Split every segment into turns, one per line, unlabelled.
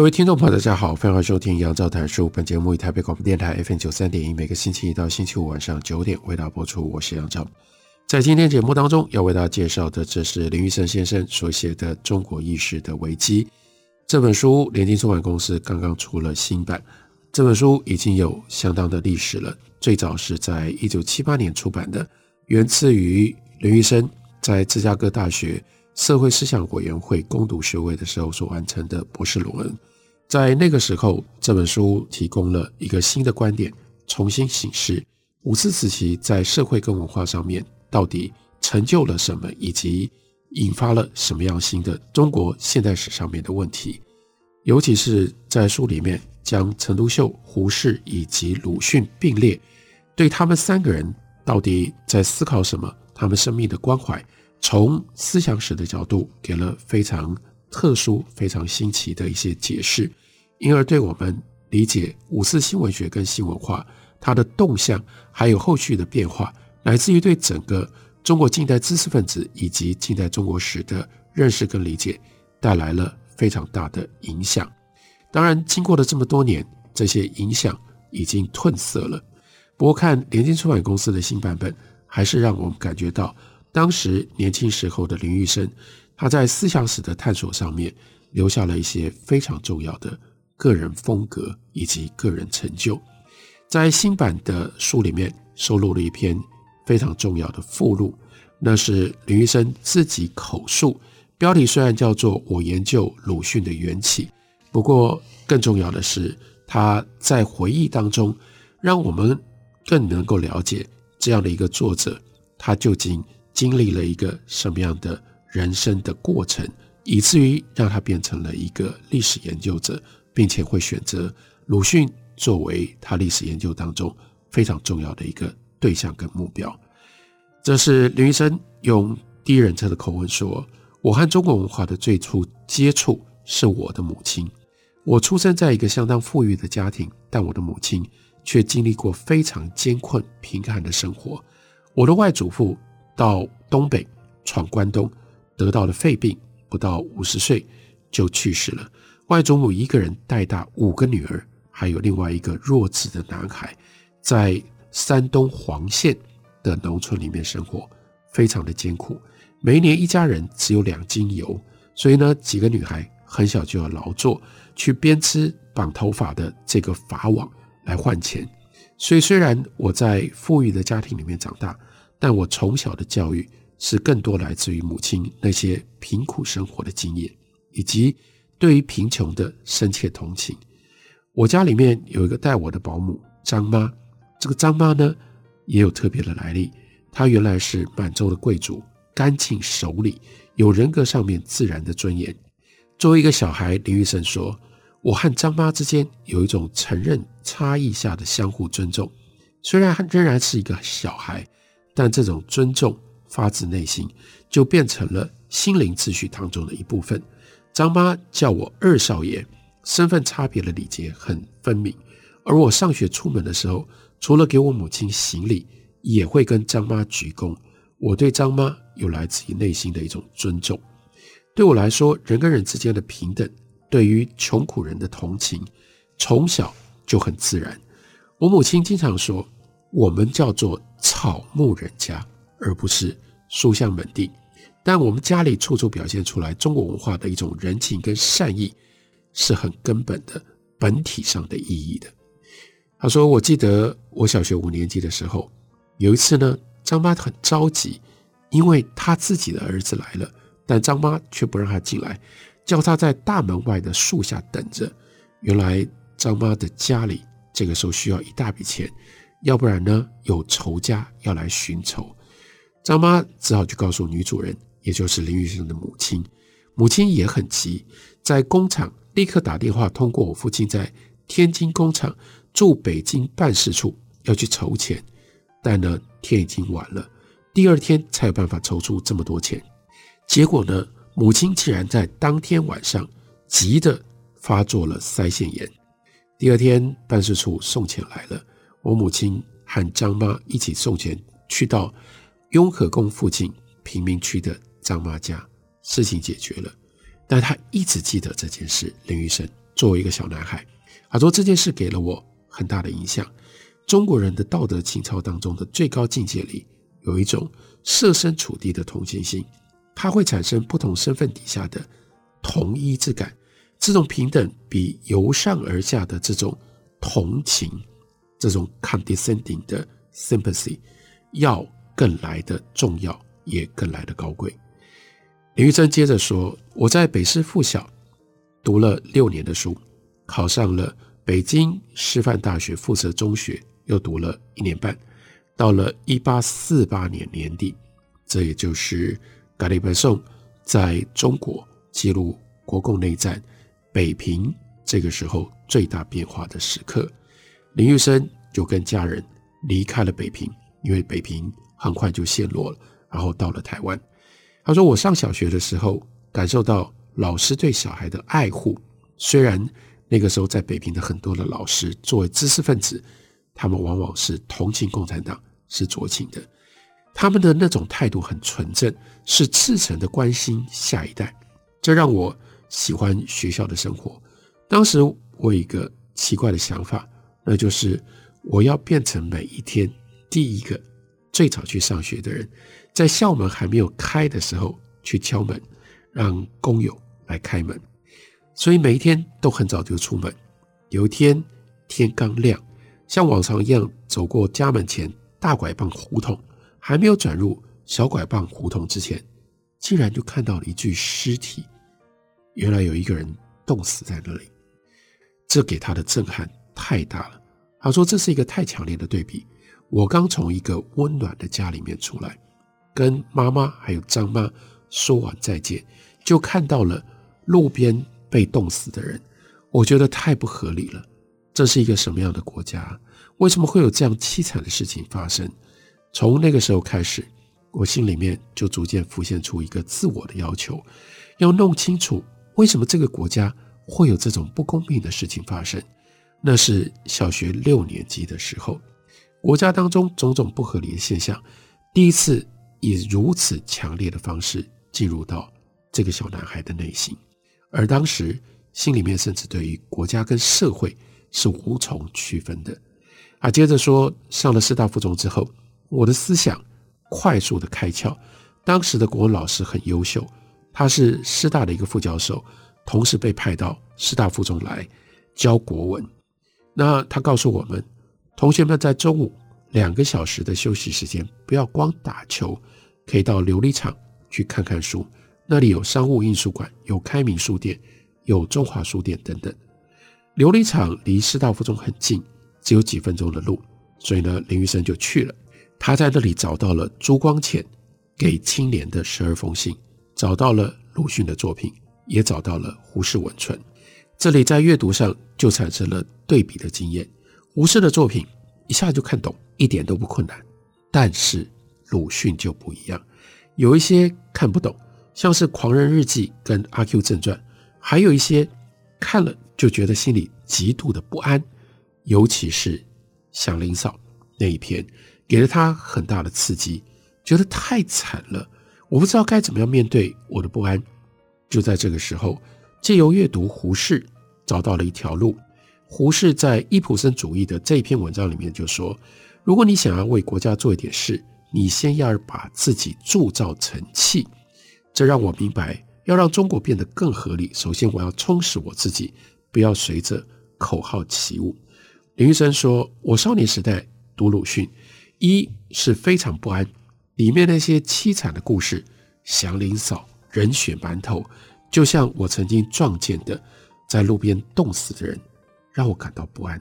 各位听众朋友，大家好，欢迎收听杨照谈书。本节目以台北广播电台 FM 九三点一，每个星期一到星期五晚上九点为大家播出。我是杨照。在今天节目当中，要为大家介绍的，这是林玉生先生所写的《中国意识的危机》这本书。联经出版公司刚刚出了新版，这本书已经有相当的历史了。最早是在一九七八年出版的，源自于林玉生在芝加哥大学。社会思想委员会攻读学位的时候所完成的博士论文，在那个时候，这本书提供了一个新的观点，重新审视五四时期在社会跟文化上面到底成就了什么，以及引发了什么样新的中国现代史上面的问题。尤其是在书里面将陈独秀、胡适以及鲁迅并列，对他们三个人到底在思考什么，他们生命的关怀。从思想史的角度，给了非常特殊、非常新奇的一些解释，因而对我们理解五四新文学跟新文化它的动向，还有后续的变化，来自于对整个中国近代知识分子以及近代中国史的认识跟理解，带来了非常大的影响。当然，经过了这么多年，这些影响已经褪色了。不过，看联经出版公司的新版本，还是让我们感觉到。当时年轻时候的林玉生，他在思想史的探索上面留下了一些非常重要的个人风格以及个人成就。在新版的书里面收录了一篇非常重要的附录，那是林医生自己口述，标题虽然叫做《我研究鲁迅的缘起》，不过更重要的是他在回忆当中，让我们更能够了解这样的一个作者，他究竟。经历了一个什么样的人生的过程，以至于让他变成了一个历史研究者，并且会选择鲁迅作为他历史研究当中非常重要的一个对象跟目标。这是林玉生用第一人称的口吻说：“我和中国文化的最初接触是我的母亲。我出生在一个相当富裕的家庭，但我的母亲却经历过非常艰困贫寒的生活。我的外祖父。”到东北闯关东，得到了肺病，不到五十岁就去世了。外祖母一个人带大五个女儿，还有另外一个弱智的男孩，在山东黄县的农村里面生活，非常的艰苦。每一年一家人只有两斤油，所以呢，几个女孩很小就要劳作，去编织绑头发的这个法网来换钱。所以虽然我在富裕的家庭里面长大。但我从小的教育是更多来自于母亲那些贫苦生活的经验，以及对于贫穷的深切同情。我家里面有一个带我的保姆张妈，这个张妈呢也有特别的来历。她原来是满洲的贵族，干净守礼，有人格上面自然的尊严。作为一个小孩，林玉生说：“我和张妈之间有一种承认差异下的相互尊重，虽然仍然是一个小孩。”但这种尊重发自内心，就变成了心灵秩序当中的一部分。张妈叫我二少爷，身份差别的礼节很分明。而我上学出门的时候，除了给我母亲行礼，也会跟张妈鞠躬。我对张妈有来自于内心的一种尊重。对我来说，人跟人之间的平等，对于穷苦人的同情，从小就很自然。我母亲经常说。我们叫做草木人家，而不是书香门第。但我们家里处处表现出来中国文化的一种人情跟善意，是很根本的本体上的意义的。他说：“我记得我小学五年级的时候，有一次呢，张妈很着急，因为她自己的儿子来了，但张妈却不让他进来，叫他在大门外的树下等着。原来张妈的家里这个时候需要一大笔钱。”要不然呢，有仇家要来寻仇，张妈只好去告诉女主人，也就是林玉生的母亲。母亲也很急，在工厂立刻打电话通过我父亲在天津工厂驻北京办事处要去筹钱，但呢天已经晚了，第二天才有办法筹出这么多钱。结果呢，母亲竟然在当天晚上急得发作了腮腺炎。第二天办事处送钱来了，我母亲和张妈一起送钱去到雍和宫附近贫民区的张妈家。事情解决了，但他一直记得这件事。林玉生作为一个小男孩，他说这件事给了我很大的影响。中国人的道德情操当中的最高境界里，有一种设身处地的同情心，它会产生不同身份底下的同一之感。这种平等比由上而下的这种同情，这种 condescending 的 sympathy 要更来的重要，也更来的高贵。林玉珍接着说：“我在北师附小读了六年的书，考上了北京师范大学附设中学，又读了一年半。到了一八四八年年底，这也就是甘利本松在中国记录国共内战北平这个时候最大变化的时刻。林玉生就跟家人离开了北平，因为北平很快就陷落了，然后到了台湾。”他说：“我上小学的时候，感受到老师对小孩的爱护。虽然那个时候在北平的很多的老师作为知识分子，他们往往是同情共产党，是酌情的。他们的那种态度很纯正，是赤诚的关心下一代。这让我喜欢学校的生活。当时我有一个奇怪的想法，那就是我要变成每一天第一个最早去上学的人。”在校门还没有开的时候去敲门，让工友来开门。所以每一天都很早就出门。有一天天刚亮，像往常一样走过家门前大拐棒胡同，还没有转入小拐棒胡同之前，竟然就看到了一具尸体。原来有一个人冻死在那里。这给他的震撼太大了。他说这是一个太强烈的对比。我刚从一个温暖的家里面出来。跟妈妈还有张妈说完再见，就看到了路边被冻死的人。我觉得太不合理了。这是一个什么样的国家？为什么会有这样凄惨的事情发生？从那个时候开始，我心里面就逐渐浮现出一个自我的要求：要弄清楚为什么这个国家会有这种不公平的事情发生。那是小学六年级的时候，国家当中种种不合理的现象，第一次。以如此强烈的方式进入到这个小男孩的内心，而当时心里面甚至对于国家跟社会是无从区分的。啊，接着说，上了师大附中之后，我的思想快速的开窍。当时的国文老师很优秀，他是师大的一个副教授，同时被派到师大附中来教国文。那他告诉我们，同学们在中午两个小时的休息时间，不要光打球。可以到琉璃厂去看看书，那里有商务印书馆，有开明书店，有中华书店等等。琉璃厂离师大附中很近，只有几分钟的路，所以呢，林玉生就去了。他在那里找到了朱光潜给青莲的十二封信，找到了鲁迅的作品，也找到了胡适文存。这里在阅读上就产生了对比的经验。胡适的作品一下就看懂，一点都不困难，但是。鲁迅就不一样，有一些看不懂，像是《狂人日记》跟《阿 Q 正传》，还有一些看了就觉得心里极度的不安，尤其是《祥林嫂》那一篇，给了他很大的刺激，觉得太惨了，我不知道该怎么样面对我的不安。就在这个时候，借由阅读胡适，找到了一条路。胡适在伊普森主义的这一篇文章里面就说：如果你想要为国家做一点事，你先要把自己铸造成器，这让我明白，要让中国变得更合理，首先我要充实我自己，不要随着口号起舞。林玉生说：“我少年时代读鲁迅，一是非常不安，里面那些凄惨的故事，祥林嫂、人血馒头，就像我曾经撞见的在路边冻死的人，让我感到不安。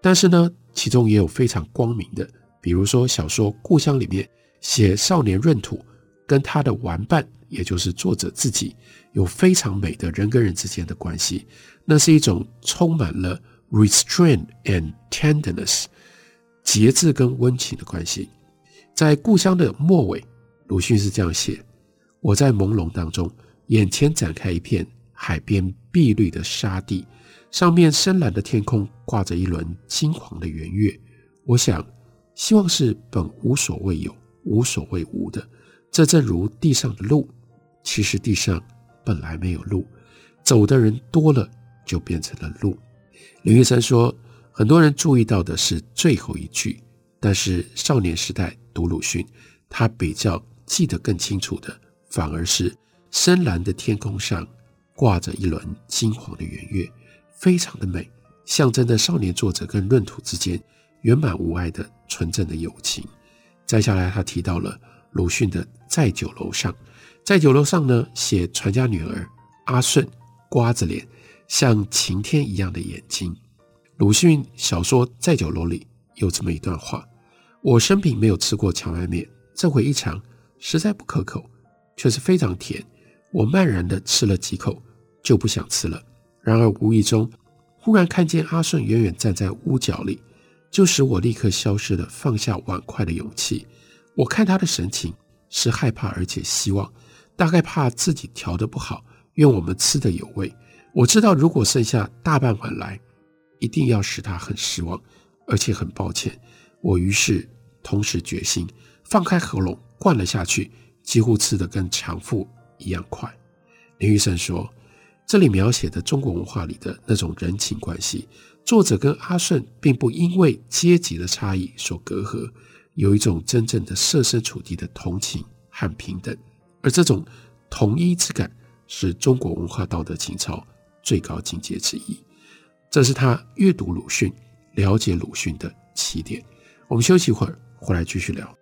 但是呢，其中也有非常光明的。”比如说，小说《故乡》里面写少年闰土跟他的玩伴也就是作者自己，有非常美的人跟人之间的关系。那是一种充满了 restraint and tenderness，节制跟温情的关系。在故乡的末尾，鲁迅是这样写：我在朦胧当中，眼前展开一片海边碧绿的沙地，上面深蓝的天空挂着一轮金黄的圆月。我想，希望是本无所谓有，无所谓无的。这正如地上的路，其实地上本来没有路，走的人多了，就变成了路。林玉山说，很多人注意到的是最后一句，但是少年时代读鲁迅，他比较记得更清楚的，反而是深蓝的天空上挂着一轮金黄的圆月，非常的美，象征着少年作者跟闰土之间圆满无碍的纯正的友情。再下来，他提到了。鲁迅的在酒楼上，在酒楼上呢，写传家女儿阿顺，瓜子脸，像晴天一样的眼睛。鲁迅小说《在酒楼》里有这么一段话：我生平没有吃过荞麦面，这回一尝，实在不可口，却是非常甜。我慢然地吃了几口，就不想吃了。然而无意中，忽然看见阿顺远远站在屋角里，就使我立刻消失了放下碗筷的勇气。我看他的神情是害怕，而且希望，大概怕自己调的不好，愿我们吃的有味。我知道，如果剩下大半碗来，一定要使他很失望，而且很抱歉。我于是同时决心放开喉咙灌了下去，几乎吃的跟强妇一样快。林玉胜说，这里描写的中国文化里的那种人情关系，作者跟阿顺并不因为阶级的差异所隔阂。有一种真正的设身处地的同情和平等，而这种同一之感是中国文化道德情操最高境界之一。这是他阅读鲁迅、了解鲁迅的起点。我们休息一会儿，回来继续聊。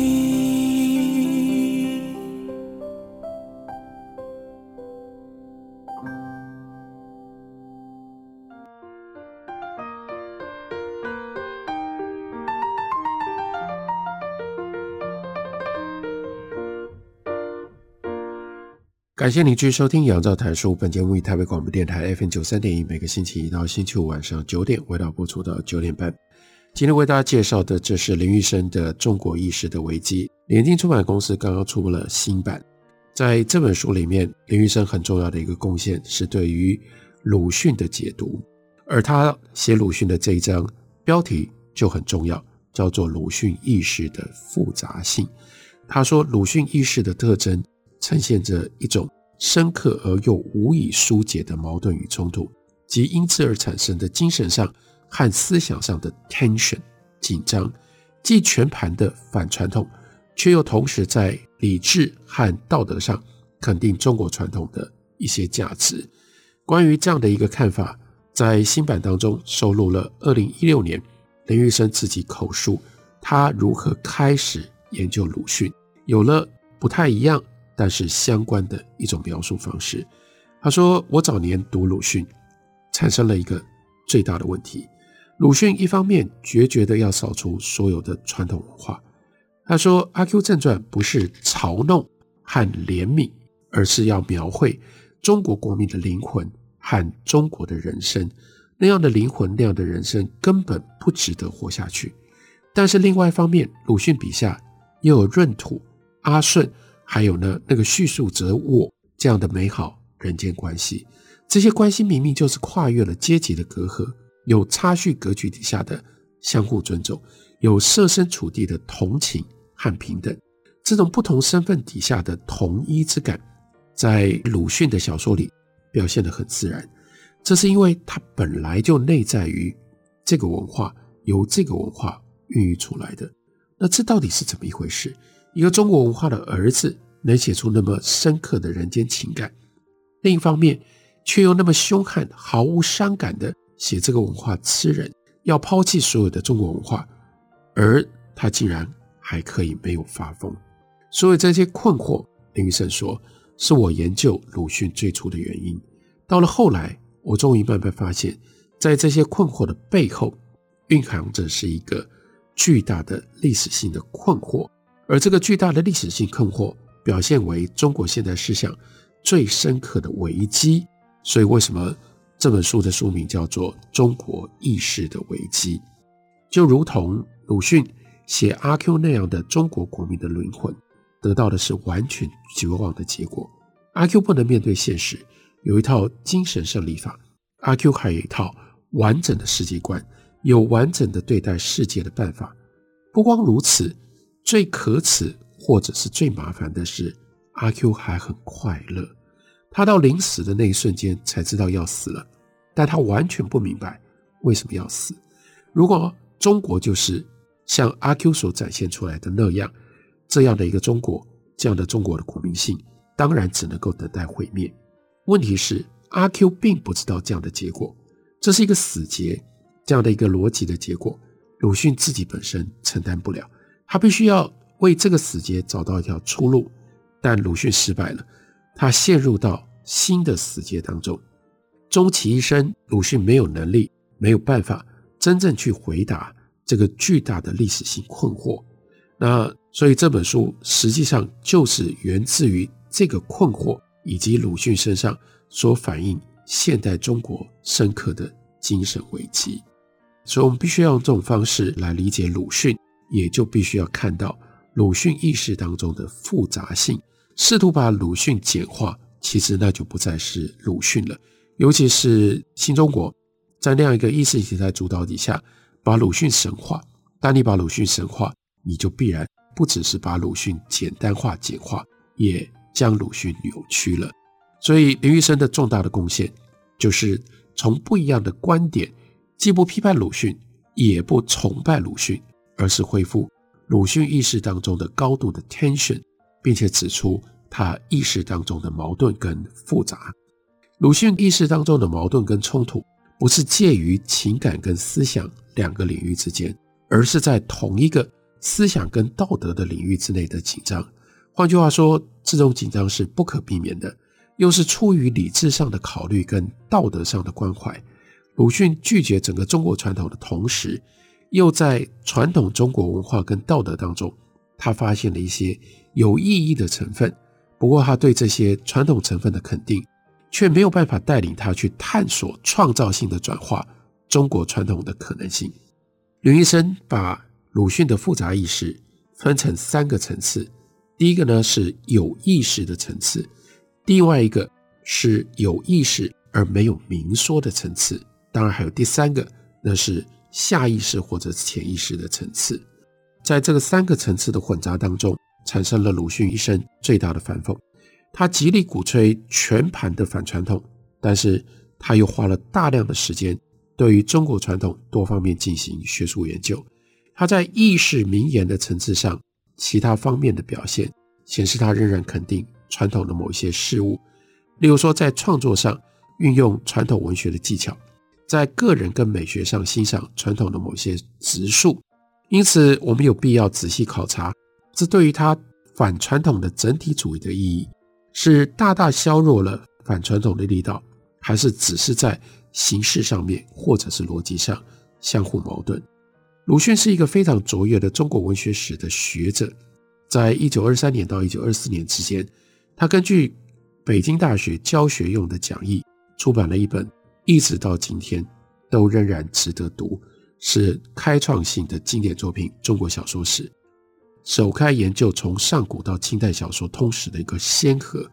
感谢您继续收听《杨照谈书》，本节目以台北广播电台 FM 九三点一，每个星期一到星期五晚上九点，为大家播出到九点半。今天为大家介绍的，这是林玉生的《中国意识的危机》。联经出版公司刚刚出了新版，在这本书里面，林玉生很重要的一个贡献是对于鲁迅的解读，而他写鲁迅的这一章标题就很重要，叫做《鲁迅意识的复杂性》。他说，鲁迅意识的特征。呈现着一种深刻而又无以疏解的矛盾与冲突，及因此而产生的精神上和思想上的 tension 紧张，既全盘的反传统，却又同时在理智和道德上肯定中国传统的一些价值。关于这样的一个看法，在新版当中收录了二零一六年林玉生自己口述他如何开始研究鲁迅，有了不太一样。但是相关的一种描述方式，他说：“我早年读鲁迅，产生了一个最大的问题。鲁迅一方面决绝的要扫除所有的传统文化。他说，《阿 Q 正传》不是嘲弄和怜悯，而是要描绘中国国民的灵魂和中国的人生。那样的灵魂，那样的人生根本不值得活下去。但是另外一方面，鲁迅笔下又有闰土、阿顺。”还有呢，那个叙述者我这样的美好人间关系，这些关系明明就是跨越了阶级的隔阂，有差序格局底下的相互尊重，有设身处地的同情和平等，这种不同身份底下的同一之感，在鲁迅的小说里表现得很自然。这是因为它本来就内在于这个文化，由这个文化孕育出来的。那这到底是怎么一回事？一个中国文化的儿子能写出那么深刻的人间情感，另一方面却又那么凶悍、毫无伤感的写这个文化吃人，要抛弃所有的中国文化，而他竟然还可以没有发疯。所以这些困惑，林玉胜说，是我研究鲁迅最初的原因。到了后来，我终于慢慢发现，在这些困惑的背后，蕴含着是一个巨大的历史性的困惑，而这个巨大的历史性困惑表现为中国现代思想最深刻的危机。所以，为什么这本书的书名叫做《中国意识的危机》？就如同鲁迅写阿 Q 那样的中国国民的灵魂，得到的是完全绝望的结果。阿 Q 不能面对现实，有一套精神胜利法；阿 Q 还有一套完整的世界观。有完整的对待世界的办法。不光如此，最可耻或者是最麻烦的是，阿 Q 还很快乐。他到临死的那一瞬间才知道要死了，但他完全不明白为什么要死。如果中国就是像阿 Q 所展现出来的那样，这样的一个中国，这样的中国的国民性，当然只能够等待毁灭。问题是，阿 Q 并不知道这样的结果，这是一个死结。这样的一个逻辑的结果，鲁迅自己本身承担不了，他必须要为这个死结找到一条出路，但鲁迅失败了，他陷入到新的死结当中。终其一生，鲁迅没有能力，没有办法真正去回答这个巨大的历史性困惑。那所以这本书实际上就是源自于这个困惑，以及鲁迅身上所反映现代中国深刻的精神危机。所以，我们必须要用这种方式来理解鲁迅，也就必须要看到鲁迅意识当中的复杂性。试图把鲁迅简化，其实那就不再是鲁迅了。尤其是新中国在那样一个意识形态主导底下，把鲁迅神化。当你把鲁迅神化，你就必然不只是把鲁迅简单化、简化，也将鲁迅扭曲了。所以，林玉生的重大的贡献，就是从不一样的观点。既不批判鲁迅，也不崇拜鲁迅，而是恢复鲁迅意识当中的高度的 tension，并且指出他意识当中的矛盾跟复杂。鲁迅意识当中的矛盾跟冲突，不是介于情感跟思想两个领域之间，而是在同一个思想跟道德的领域之内的紧张。换句话说，这种紧张是不可避免的，又是出于理智上的考虑跟道德上的关怀。鲁迅拒绝整个中国传统的同时，又在传统中国文化跟道德当中，他发现了一些有意义的成分。不过，他对这些传统成分的肯定，却没有办法带领他去探索创造性的转化中国传统的可能性。刘医生把鲁迅的复杂意识分成三个层次，第一个呢是有意识的层次，另外一个是有意识而没有明说的层次。当然还有第三个，那是下意识或者潜意识的层次，在这个三个层次的混杂当中，产生了鲁迅一生最大的反讽。他极力鼓吹全盘的反传统，但是他又花了大量的时间对于中国传统多方面进行学术研究。他在意识名言的层次上，其他方面的表现显示他仍然肯定传统的某一些事物，例如说在创作上运用传统文学的技巧。在个人跟美学上欣赏传统的某些植树，因此我们有必要仔细考察，这对于他反传统的整体主义的意义，是大大削弱了反传统的力道，还是只是在形式上面或者是逻辑上相互矛盾？鲁迅是一个非常卓越的中国文学史的学者，在一九二三年到一九二四年之间，他根据北京大学教学用的讲义出版了一本。一直到今天都仍然值得读，是开创性的经典作品《中国小说史》，首开研究从上古到清代小说通史的一个先河。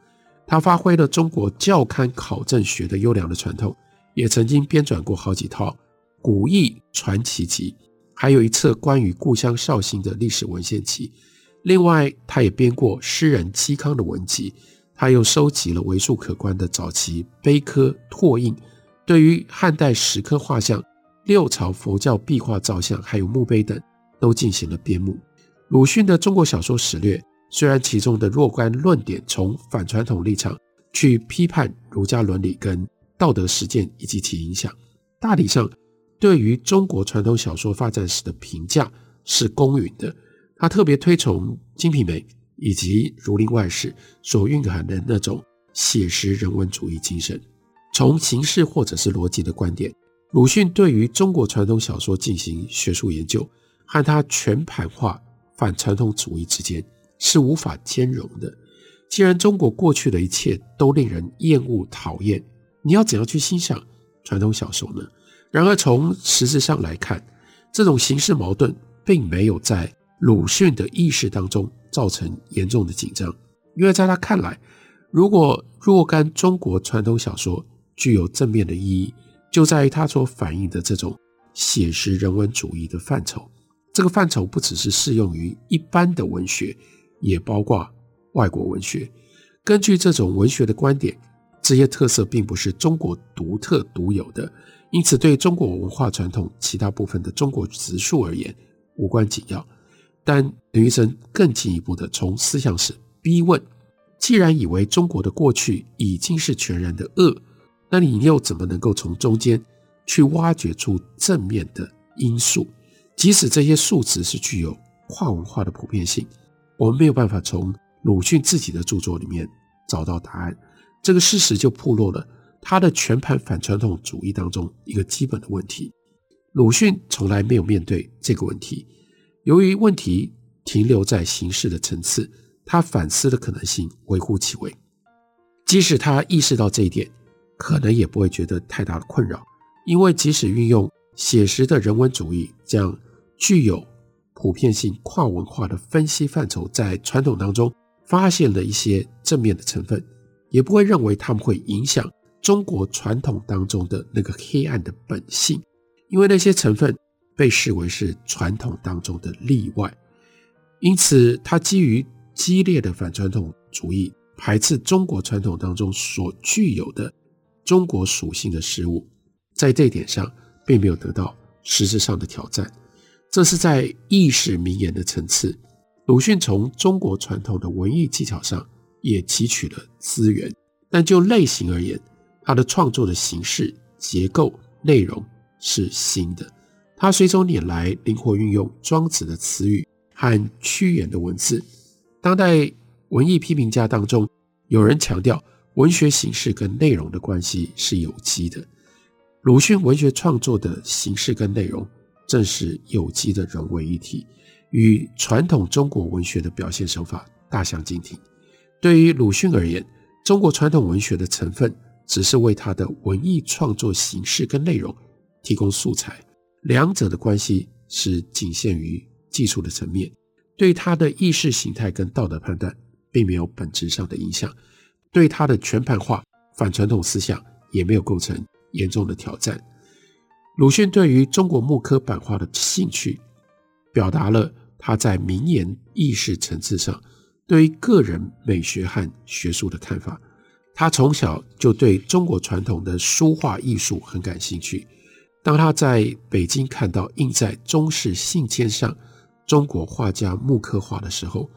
他发挥了中国校勘考证学的优良的传统，也曾经编纂过好几套古异传奇集，还有一册关于故乡绍兴的历史文献集。另外，他也编过诗人嵇康的文集，他又收集了为数可观的早期碑刻拓印。对于汉代石刻画像、六朝佛教壁画造像，还有墓碑等，都进行了编目。鲁迅的《中国小说史略》虽然其中的若干论点从反传统立场去批判儒家伦理跟道德实践以及其影响。大体上，对于中国传统小说发展史的评价是公允的。他特别推崇《金瓶梅》以及《儒林外史》所蕴含的那种写实人文主义精神。从形式或者是逻辑的观点，鲁迅对于中国传统小说进行学术研究，和他全盘化反传统主义之间是无法兼容的。既然中国过去的一切都令人厌恶讨厌，你要怎样去欣赏传统小说呢？然而从实质上来看，这种形式矛盾并没有在鲁迅的意识当中造成严重的紧张，因为在他看来，如果若干中国传统小说具有正面的意义，就在于它所反映的这种写实人文主义的范畴。这个范畴不只是适用于一般的文学，也包括外国文学。根据这种文学的观点，这些特色并不是中国独特独有的，因此对中国文化传统其他部分的中国直述而言无关紧要。但林玉生更进一步的从思想史逼问：既然以为中国的过去已经是全然的恶，那你又怎么能够从中间去挖掘出正面的因素？即使这些数值是具有跨文化的普遍性，我们没有办法从鲁迅自己的著作里面找到答案。这个事实就暴露了他的全盘反传统主义当中一个基本的问题：鲁迅从来没有面对这个问题。由于问题停留在形式的层次，他反思的可能性微乎其微。即使他意识到这一点，可能也不会觉得太大的困扰，因为即使运用写实的人文主义这样具有普遍性、跨文化的分析范畴，在传统当中发现了一些正面的成分，也不会认为他们会影响中国传统当中的那个黑暗的本性，因为那些成分。被视为是传统当中的例外，因此他基于激烈的反传统主义，排斥中国传统当中所具有的中国属性的事物，在这一点上并没有得到实质上的挑战。这是在意识名言的层次，鲁迅从中国传统的文艺技巧上也汲取了资源，但就类型而言，他的创作的形式、结构、内容是新的。他随手拈来，灵活运用庄子的词语和屈原的文字。当代文艺批评家当中，有人强调文学形式跟内容的关系是有机的。鲁迅文学创作的形式跟内容正是有机的融为一体，与传统中国文学的表现手法大相径庭。对于鲁迅而言，中国传统文学的成分只是为他的文艺创作形式跟内容提供素材。两者的关系是仅限于技术的层面，对他的意识形态跟道德判断并没有本质上的影响，对他的全盘化反传统思想也没有构成严重的挑战。鲁迅对于中国木刻版画的兴趣，表达了他在名言意识层次上对于个人美学和学术的看法。他从小就对中国传统的书画艺术很感兴趣。当他在北京看到印在中式信笺上中国画家木刻画的时候，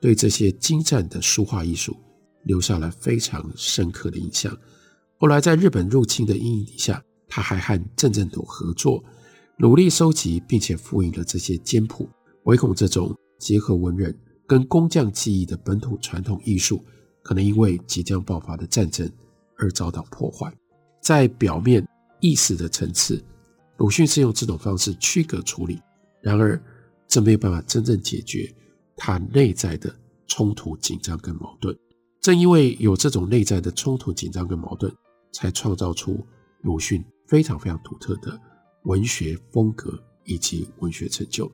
对这些精湛的书画艺术留下了非常深刻的印象。后来在日本入侵的阴影底下，他还和郑振铎合作，努力收集并且复印了这些简谱，唯恐这种结合文人跟工匠技艺的本土传统艺术，可能因为即将爆发的战争而遭到破坏。在表面意识的层次。鲁迅是用这种方式区隔处理，然而这没有办法真正解决他内在的冲突、紧张跟矛盾。正因为有这种内在的冲突、紧张跟矛盾，才创造出鲁迅非常非常独特的文学风格以及文学成就。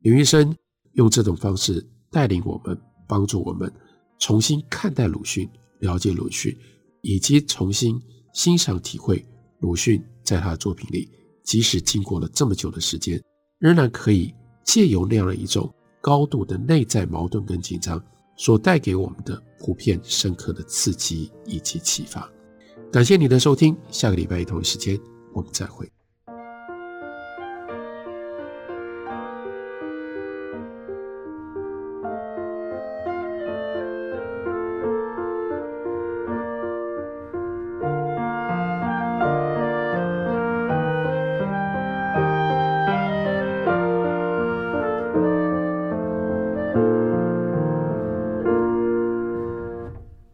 林玉生用这种方式带领我们，帮助我们重新看待鲁迅、了解鲁迅，以及重新欣赏、体会鲁迅在他的作品里。即使经过了这么久的时间，仍然可以借由那样的一种高度的内在矛盾跟紧张，所带给我们的普遍深刻的刺激以及启发。感谢你的收听，下个礼拜一同一时间我们再会。